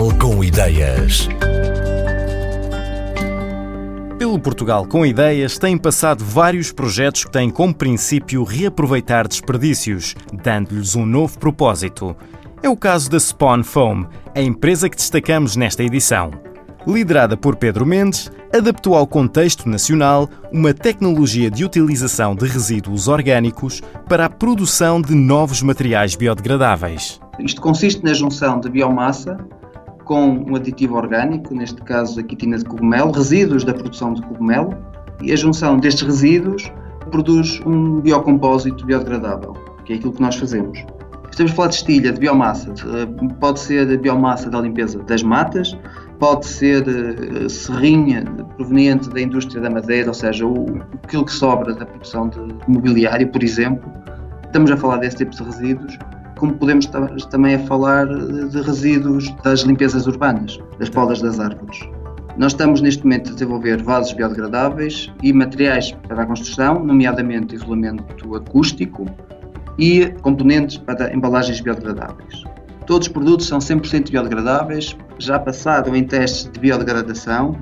Portugal com ideias. Pelo Portugal com Ideias têm passado vários projetos que têm como princípio reaproveitar desperdícios, dando-lhes um novo propósito. É o caso da Spawn Foam, a empresa que destacamos nesta edição. Liderada por Pedro Mendes, adaptou ao contexto nacional uma tecnologia de utilização de resíduos orgânicos para a produção de novos materiais biodegradáveis. Isto consiste na junção de biomassa com um aditivo orgânico, neste caso a quitina de cogumelo, resíduos da produção de cogumelo, e a junção destes resíduos produz um biocompósito biodegradável, que é aquilo que nós fazemos. Estamos a falar de estilha, de biomassa. Pode ser a biomassa da limpeza das matas, pode ser uh, serrinha proveniente da indústria da madeira, ou seja, o, aquilo que sobra da produção de mobiliário, por exemplo. Estamos a falar desse tipo de resíduos como podemos também a falar de resíduos das limpezas urbanas, das podas das árvores. Nós estamos neste momento a desenvolver vasos biodegradáveis e materiais para a construção, nomeadamente isolamento acústico e componentes para embalagens biodegradáveis. Todos os produtos são 100% biodegradáveis, já passaram em testes de biodegradação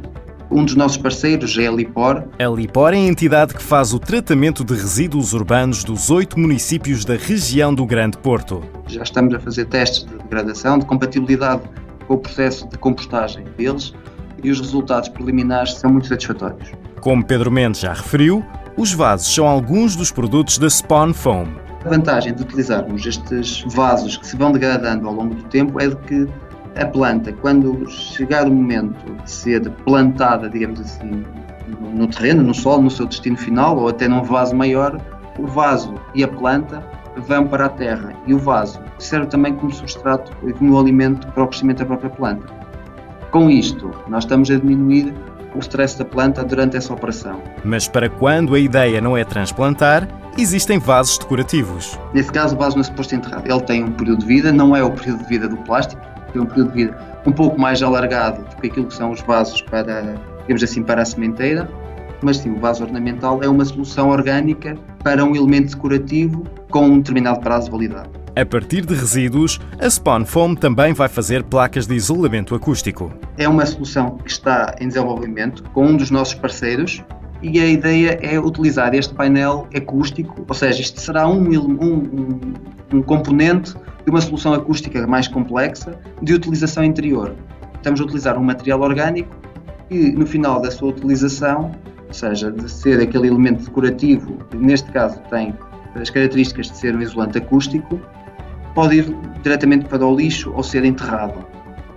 um dos nossos parceiros é a Lipor. A Lipor é a entidade que faz o tratamento de resíduos urbanos dos oito municípios da região do Grande Porto. Já estamos a fazer testes de degradação, de compatibilidade com o processo de compostagem deles e os resultados preliminares são muito satisfatórios. Como Pedro Mendes já referiu, os vasos são alguns dos produtos da Spawn Foam. A vantagem de utilizarmos estes vasos que se vão degradando ao longo do tempo é de que a planta, quando chegar o momento de ser plantada, digamos assim, no terreno, no solo, no seu destino final, ou até num vaso maior, o vaso e a planta vão para a terra e o vaso serve também como substrato e como alimento para o crescimento da própria planta. Com isto, nós estamos a diminuir o stress da planta durante essa operação. Mas para quando a ideia não é transplantar, existem vasos decorativos. Nesse caso, o vaso não é suposto enterrado. Ele tem um período de vida, não é o período de vida do plástico, tem um período de vida um pouco mais alargado do que aquilo que são os vasos para, digamos assim, para a sementeira, mas sim, o vaso ornamental é uma solução orgânica para um elemento decorativo com um determinado prazo de validade. A partir de resíduos, a Spawn Foam também vai fazer placas de isolamento acústico. É uma solução que está em desenvolvimento com um dos nossos parceiros e a ideia é utilizar este painel acústico, ou seja, isto será um, um, um, um componente de uma solução acústica mais complexa de utilização interior. Estamos a utilizar um material orgânico que, no final da sua utilização, ou seja, de ser aquele elemento decorativo, que neste caso tem as características de ser um isolante acústico, pode ir diretamente para o lixo ou ser enterrado.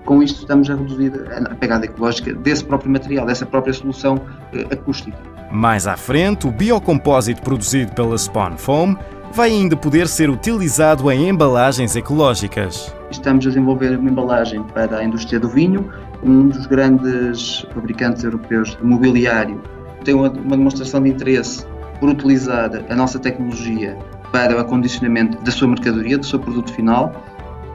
Com isto estamos a reduzir a pegada ecológica desse próprio material, dessa própria solução eh, acústica. Mais à frente, o biocompósito produzido pela Spawn Foam vai ainda poder ser utilizado em embalagens ecológicas. Estamos a desenvolver uma embalagem para a indústria do vinho. Um dos grandes fabricantes europeus de mobiliário tem uma demonstração de interesse por utilizar a nossa tecnologia para o acondicionamento da sua mercadoria, do seu produto final,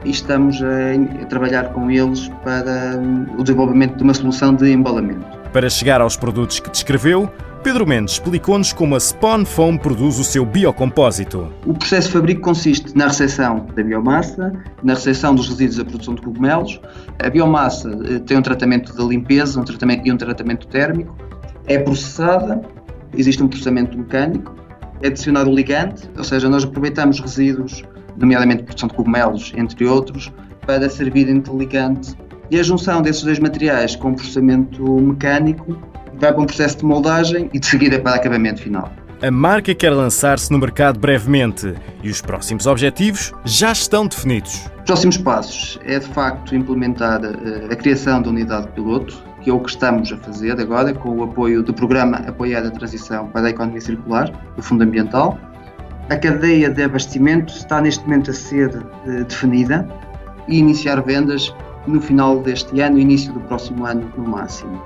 e estamos a, trabalhar com eles para o desenvolvimento de uma solução de embalamento. Para chegar aos produtos que descreveu, Pedro Mendes explicou-nos como a Spawn Foam produz o seu biocompósito. O processo de fabrico consiste na recepção da biomassa, na recepção dos resíduos da produção de cogumelos. A biomassa eh, tem um tratamento de limpeza um tratamento, e um tratamento térmico, é processada, existe um processamento mecânico, é adicionado o ligante, ou seja, nós aproveitamos resíduos, nomeadamente produção de cogumelos, entre outros, para servirem de ligante. E a junção desses dois materiais com processamento mecânico vai para um processo de moldagem e de seguida para acabamento final. A marca quer lançar-se no mercado brevemente e os próximos objetivos já estão definidos. Os próximos passos é de facto implementar eh, a criação da unidade piloto, que é o que estamos a fazer agora com o apoio do programa Apoiar a Transição para a Economia Circular, do Fundo Ambiental. A cadeia de abastecimento está neste momento a ser eh, definida e iniciar vendas no final deste ano, início do próximo ano no máximo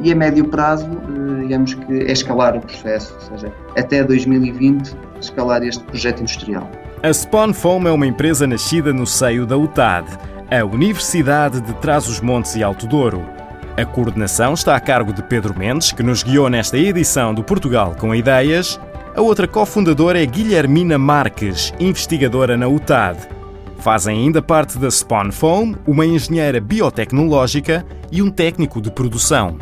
e a médio prazo, eh, digamos que é escalar o processo, ou seja, até 2020 escalar este projeto industrial. A Spawn Foam é uma empresa nascida no seio da UTAD, a Universidade de Trás-os-Montes e Alto Douro. A coordenação está a cargo de Pedro Mendes, que nos guiou nesta edição do Portugal com Ideias. A outra cofundadora é Guilhermina Marques, investigadora na UTAD. Fazem ainda parte da Spawn Foam uma engenheira biotecnológica e um técnico de produção.